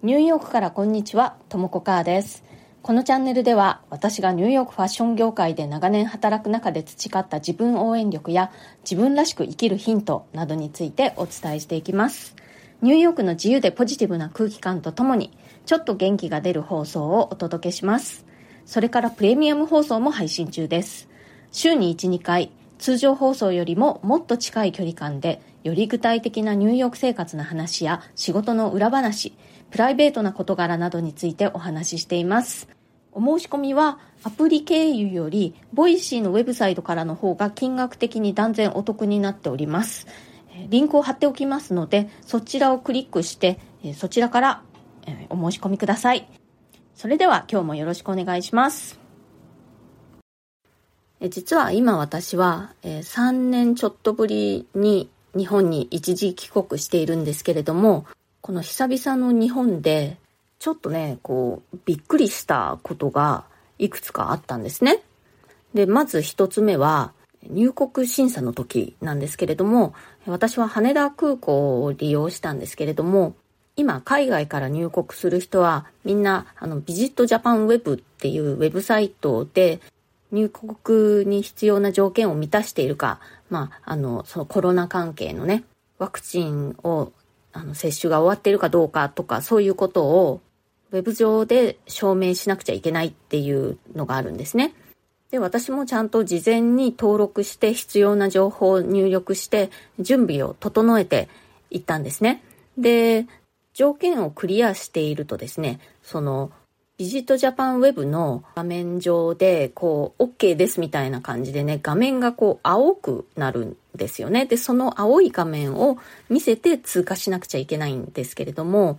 ニューヨークからこんにちは、ともこかーです。このチャンネルでは私がニューヨークファッション業界で長年働く中で培った自分応援力や自分らしく生きるヒントなどについてお伝えしていきます。ニューヨークの自由でポジティブな空気感とともにちょっと元気が出る放送をお届けします。それからプレミアム放送も配信中です。週に1、2回通常放送よりももっと近い距離感でより具体的なニューヨーク生活の話や仕事の裏話プライベートな事柄などについてお話ししています。お申し込みはアプリ経由より、ボイシーのウェブサイトからの方が金額的に断然お得になっております。リンクを貼っておきますので、そちらをクリックして、そちらからお申し込みください。それでは今日もよろしくお願いします。実は今私は3年ちょっとぶりに日本に一時帰国しているんですけれども、この久々の日本で、ちょっとね、こう、びっくりしたことがいくつかあったんですね。で、まず一つ目は、入国審査の時なんですけれども、私は羽田空港を利用したんですけれども、今海外から入国する人はみんなあのビジットジャパンウェブっていうウェブサイトで入国に必要な条件を満たしているか、まあ、あの、そのコロナ関係のね、ワクチンをあの、接種が終わっているかどうかとか、そういうことを、ウェブ上で証明しなくちゃいけないっていうのがあるんですね。で、私もちゃんと事前に登録して必要な情報を入力して準備を整えていったんですね。で、条件をクリアしているとですね、そのビジットジャパンウェブの画面上で、こう、OK ですみたいな感じでね、画面がこう、青くなるんですよね。で、その青い画面を見せて通過しなくちゃいけないんですけれども、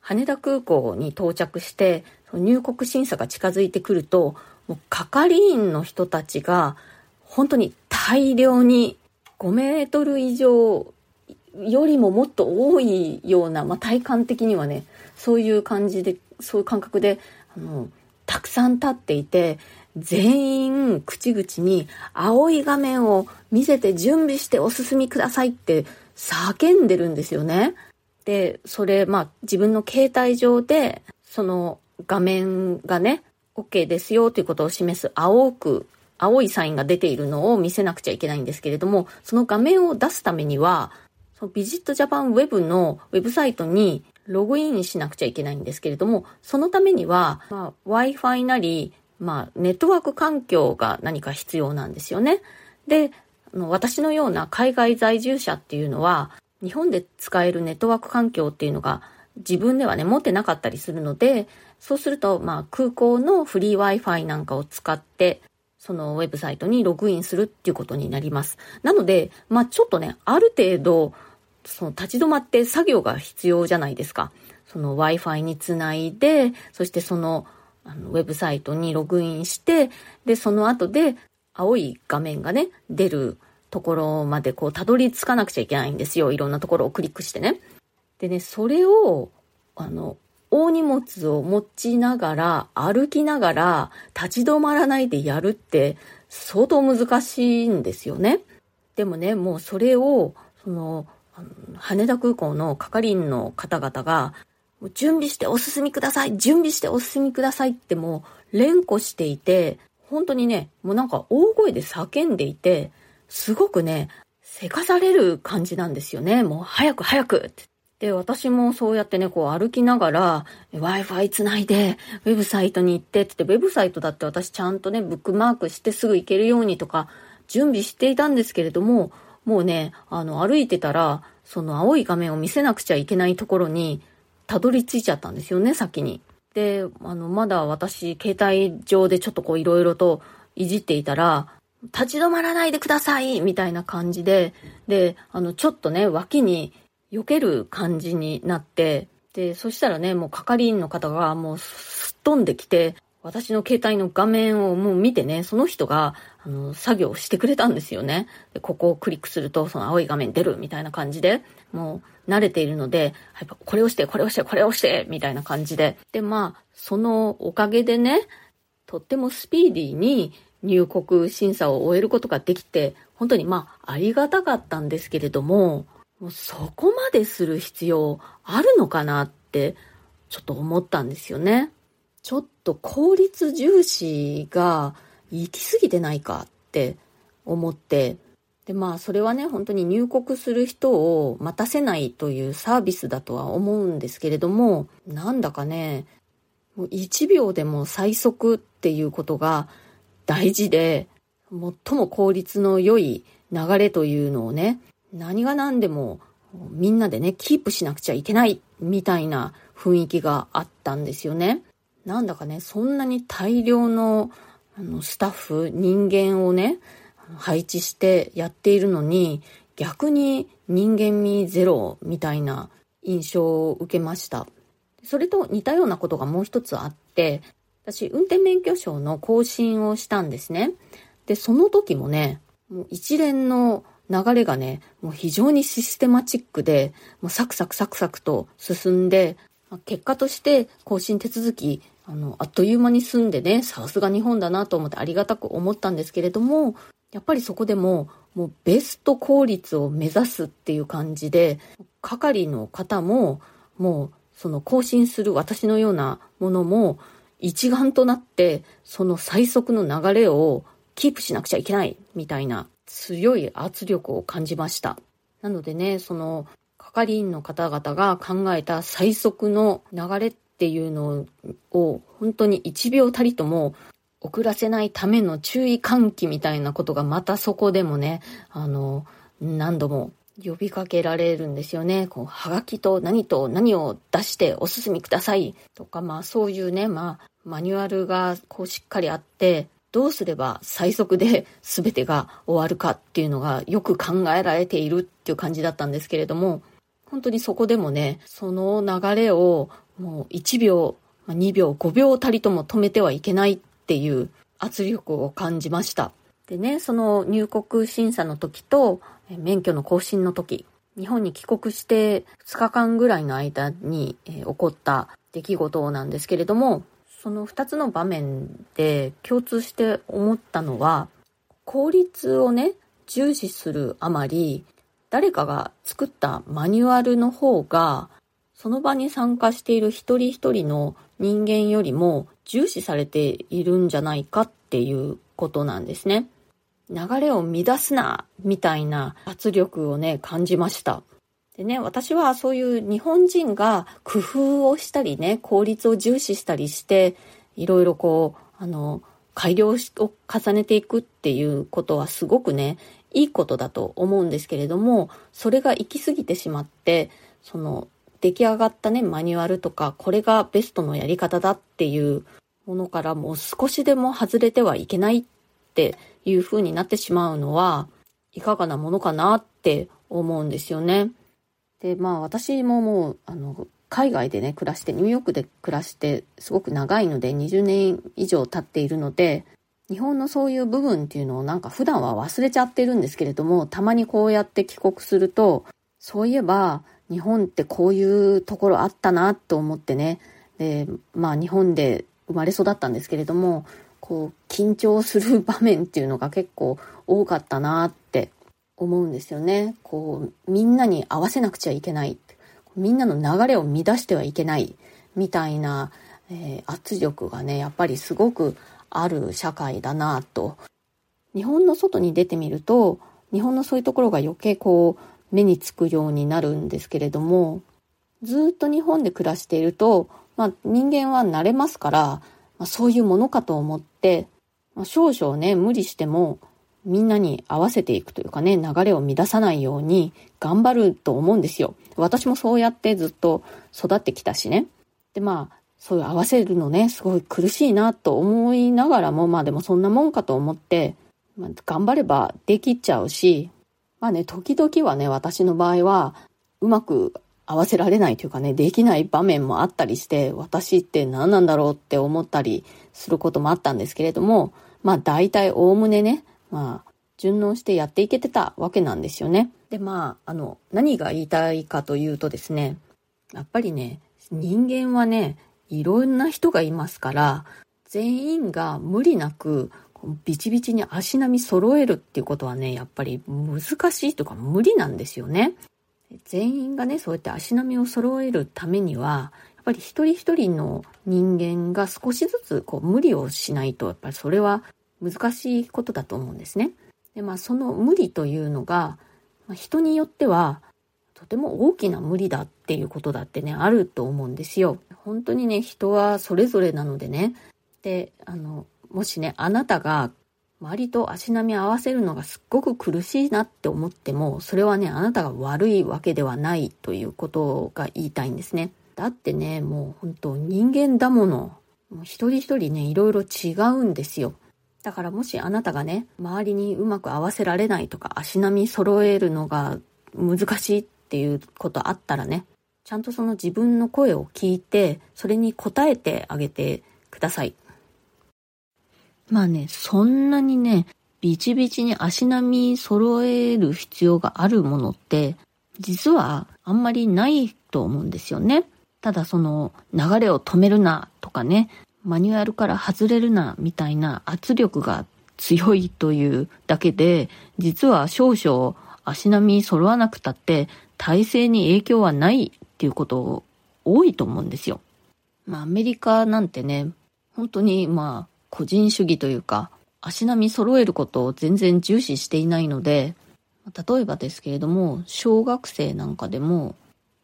羽田空港に到着して、入国審査が近づいてくると、もう係員の人たちが、本当に大量に5メートル以上よりももっと多いような、まあ、体感的にはね、そういう感じで、そういう感覚であの、たくさん立っていて、全員口々に青い画面を見せて準備してお進みくださいって叫んでるんですよね。で、それ、まあ自分の携帯上でその画面がね、OK ですよということを示す青く、青いサインが出ているのを見せなくちゃいけないんですけれども、その画面を出すためには、そのビジットジャパンウェブのウェブサイトにログインしなくちゃいけないんですけれども、そのためには、まあ、Wi-Fi なり、まあ、ネットワーク環境が何か必要なんですよね。で、私のような海外在住者っていうのは、日本で使えるネットワーク環境っていうのが自分ではね、持ってなかったりするので、そうすると、まあ、空港のフリー Wi-Fi なんかを使って、そのウェブサイトにログインするっていうことになります。なので、まあ、ちょっとね、ある程度、その立ち止まって作業が必要じゃないですか。その Wi-Fi につないで、そしてそのあのウェブサイトにログインして、で、その後で青い画面がね、出るところまでこうたどり着かなくちゃいけないんですよ。いろんなところをクリックしてね。でね、それを、あの、大荷物を持ちながら、歩きながら、立ち止まらないでやるって相当難しいんですよね。でもね、もうそれを、その、羽田空港の係員の方々が、準備してお進みください準備してお進みくださいってもう連呼していて、本当にね、もうなんか大声で叫んでいて、すごくね、せかされる感じなんですよね。もう早く早くって。で、私もそうやってね、こう歩きながら、Wi-Fi つないで、ウェブサイトに行ってって、ウェブサイトだって私ちゃんとね、ブックマークしてすぐ行けるようにとか、準備していたんですけれども、もうね、あの、歩いてたら、その青い画面を見せなくちゃいけないところに、たどり着いちゃったんですよね、先に。で、あの、まだ私、携帯上でちょっとこう、いろいろといじっていたら、立ち止まらないでくださいみたいな感じで、で、あの、ちょっとね、脇に避ける感じになって、で、そしたらね、もう係員の方がもうすっ飛んできて、私の携帯の画面をもう見てね、その人が、あの、作業してくれたんですよね。でここをクリックすると、その青い画面出るみたいな感じで、もう慣れているので、やっぱこれをして、これをして、これをして、みたいな感じで。で、まあ、そのおかげでね、とってもスピーディーに入国審査を終えることができて、本当にまあ、ありがたかったんですけれども、もうそこまでする必要あるのかなってちょっと思ったんですよね。ちょっと効率重視が行き過ぎてないかって思って、で、まあ、それはね、本当に入国する人を待たせないというサービスだとは思うんですけれども、なんだかね、もう1秒でも最速っていうことが大事で、最も効率の良い流れというのをね、何が何でもみんなでね、キープしなくちゃいけないみたいな雰囲気があったんですよね。なんだかね、そんなに大量のあのスタッフ、人間をね、配置してやっているのに、逆に人間味ゼロみたいな印象を受けました。それと似たようなことがもう一つあって、私、運転免許証の更新をしたんですね。で、その時もね、もう一連の流れがね、もう非常にシステマチックで、もうサクサクサクサクと進んで、結果として更新手続き、あの、あっという間に済んでね、さすが日本だなと思ってありがたく思ったんですけれども、やっぱりそこでも、もうベスト効率を目指すっていう感じで、係の方も、もうその更新する私のようなものも、一丸となって、その最速の流れをキープしなくちゃいけない、みたいな強い圧力を感じました。なのでね、その、係員の方々が考えた最速の流れっっていうのを、本当に1秒たりとも遅らせないための注意喚起みたいなことがまたそこでもね、あの、何度も呼びかけられるんですよね。こう、はがきと何と何を出してお進みくださいとか、まあそういうね、まあマニュアルがこうしっかりあって、どうすれば最速で全てが終わるかっていうのがよく考えられているっていう感じだったんですけれども、本当にそこでもね、その流れをもう1秒、2秒、5秒たりとも止めてはいけないっていう圧力を感じました。でね、その入国審査の時と免許の更新の時、日本に帰国して2日間ぐらいの間に、起こった出来事なんですけれども、その2つの場面で共通して思ったのは、効率をね、重視するあまり、誰かが作ったマニュアルの方が、その場に参加している一人一人の人間よりも重視されているんじゃないかっていうことなんですね。流れを乱すな、みたいな圧力をね、感じました。でね、私はそういう日本人が工夫をしたりね、効率を重視したりして、いろいろこう、あの、改良を重ねていくっていうことはすごくね、いいことだと思うんですけれども、それが行き過ぎてしまって、その、出来上がったね、マニュアルとか、これがベストのやり方だっていうものからもう少しでも外れてはいけないっていう風になってしまうのは、いかがなものかなって思うんですよね。で、まあ私ももう、あの、海外でね、暮らして、ニューヨークで暮らして、すごく長いので、20年以上経っているので、日本のそういう部分っていうのをなんか普段は忘れちゃってるんですけれども、たまにこうやって帰国すると、そういえば、日本ってこういうところあったなと思ってね、で、まあ日本で生まれ育ったんですけれども、こう、緊張する場面っていうのが結構多かったなって思うんですよね。こう、みんなに合わせなくちゃいけない。みんなの流れを乱してはいけない。みたいな、えー、圧力がね、やっぱりすごくある社会だなと。日本の外に出てみると、日本のそういうところが余計こう、目につくようになるんですけれども、ずっと日本で暮らしていると、まあ人間は慣れますから、まあ、そういうものかと思って、まあ、少々ね、無理してもみんなに合わせていくというかね、流れを乱さないように頑張ると思うんですよ。私もそうやってずっと育ってきたしね。で、まあ、そういう合わせるのね、すごい苦しいなと思いながらも、まあでもそんなもんかと思って、まあ、頑張ればできちゃうし、まあね、時々はね、私の場合は、うまく合わせられないというかね、できない場面もあったりして、私って何なんだろうって思ったりすることもあったんですけれども、まあ大体おおむねね、まあ順応してやっていけてたわけなんですよね。で、まあ、あの、何が言いたいかというとですね、やっぱりね、人間はね、いろんな人がいますから、全員が無理なく、ビチビチに足並み揃えるっていうことはね、やっぱり難しいとか無理なんですよね。全員がね、そうやって足並みを揃えるためには、やっぱり一人一人の人間が少しずつこう無理をしないと、やっぱりそれは難しいことだと思うんですね。で、まあその無理というのが、まあ、人によってはとても大きな無理だっていうことだってね、あると思うんですよ。本当にね、人はそれぞれなのでね。で、あの、もしね、あなたが周りと足並み合わせるのがすっごく苦しいなって思っても、それはね、あなたが悪いわけではないということが言いたいんですね。だってね、もう本当人間だもの。もう一人一人ね、いろいろ違うんですよ。だからもしあなたがね、周りにうまく合わせられないとか、足並み揃えるのが難しいっていうことあったらね、ちゃんとその自分の声を聞いて、それに応えてあげてください。まあね、そんなにね、ビチビチに足並み揃える必要があるものって、実はあんまりないと思うんですよね。ただその流れを止めるなとかね、マニュアルから外れるなみたいな圧力が強いというだけで、実は少々足並み揃わなくたって体制に影響はないっていうこと多いと思うんですよ。まあアメリカなんてね、本当にまあ個人主義というか、足並み揃えることを全然重視していないので、例えばですけれども、小学生なんかでも、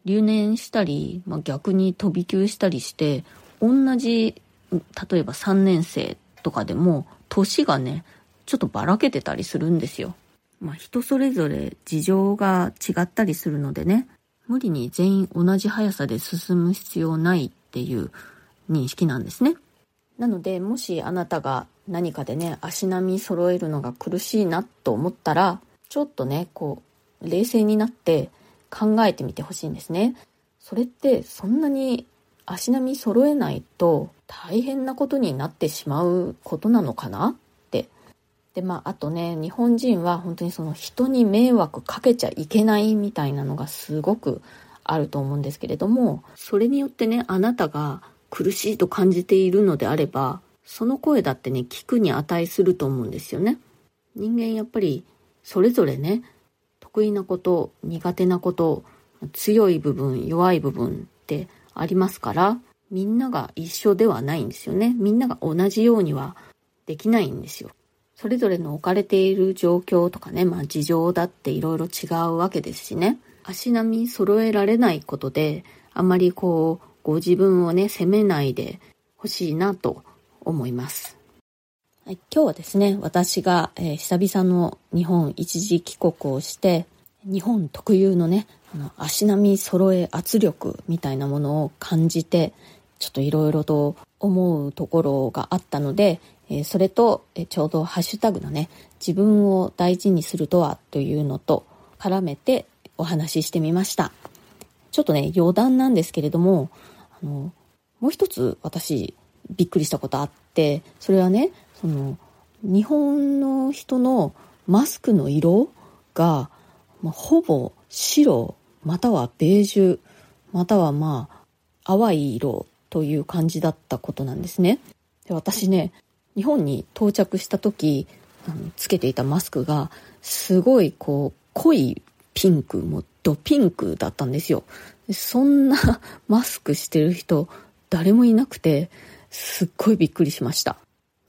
留年したり、まあ、逆に飛び級したりして、同じ、例えば3年生とかでも、年がね、ちょっとばらけてたりするんですよ。まあ、人それぞれ事情が違ったりするのでね、無理に全員同じ速さで進む必要ないっていう認識なんですね。なので、もしあなたが何かでね、足並み揃えるのが苦しいなと思ったら、ちょっとね、こう、冷静になって考えてみてほしいんですね。それってそんなに足並み揃えないと大変なことになってしまうことなのかな？って。で、まあ、あとね、日本人は本当にその人に迷惑かけちゃいけないみたいなのがすごくあると思うんですけれども、それによってね、あなたが苦しいと感じているのであれば、その声だってね、聞くに値すると思うんですよね。人間やっぱりそれぞれね、得意なこと、苦手なこと、強い部分、弱い部分ってありますから、みんなが一緒ではないんですよね。みんなが同じようにはできないんですよ。それぞれの置かれている状況とかね、まあ事情だっていろいろ違うわけですしね。足並み揃えられないことで、あんまりこう、ご自分をね、責めないでほしいなと思います。はい、今日はですね、私が、えー、久々の日本一時帰国をして、日本特有のね、あの足並み揃え圧力みたいなものを感じて、ちょっといろいろと思うところがあったので、えー、それと、えー、ちょうどハッシュタグのね、自分を大事にするとはというのと絡めてお話ししてみました。ちょっとね、余談なんですけれども、の、もう一つ私、びっくりしたことあって、それはね、その、日本の人のマスクの色が、まあ、ほぼ白、またはベージュ、またはまあ、淡い色という感じだったことなんですね。で私ね、日本に到着した時、あのつけていたマスクが、すごいこう、濃いピンク、もうドピンクだったんですよ。そんな マスクしてる人誰もいなくてすっごいびっくりしました。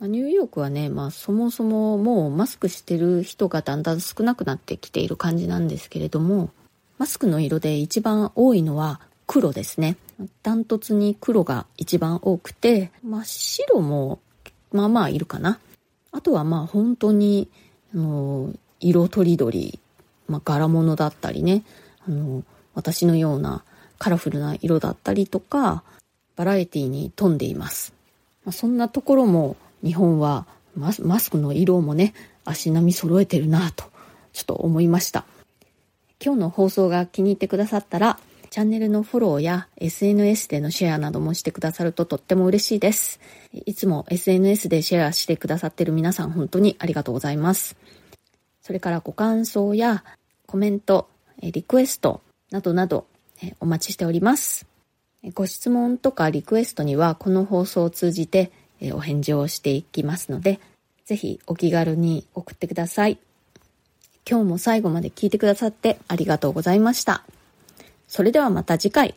ニューヨークはね、まあそもそももうマスクしてる人がだんだん少なくなってきている感じなんですけれども、マスクの色で一番多いのは黒ですね。ダントツに黒が一番多くて、真っ白もまあまあいるかな。あとはまあ本当に、あの、色とりどり、まあ柄物だったりね、あの、私のようなカラフルな色だったりとか、バラエティに富んでいます。ま、そんなところも日本はマスクの色もね、足並み揃えてるなと、ちょっと思いました。今日の放送が気に入ってくださったら、チャンネルのフォローや SNS でのシェアなどもしてくださるととっても嬉しいです。いつも SNS でシェアしてくださってる皆さん本当にありがとうございます。それからご感想やコメント、リクエスト、などなど、お待ちしております。ご質問とかリクエストにはこの放送を通じてお返事をしていきますので、ぜひお気軽に送ってください。今日も最後まで聞いてくださってありがとうございました。それではまた次回、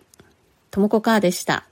ともこかーでした。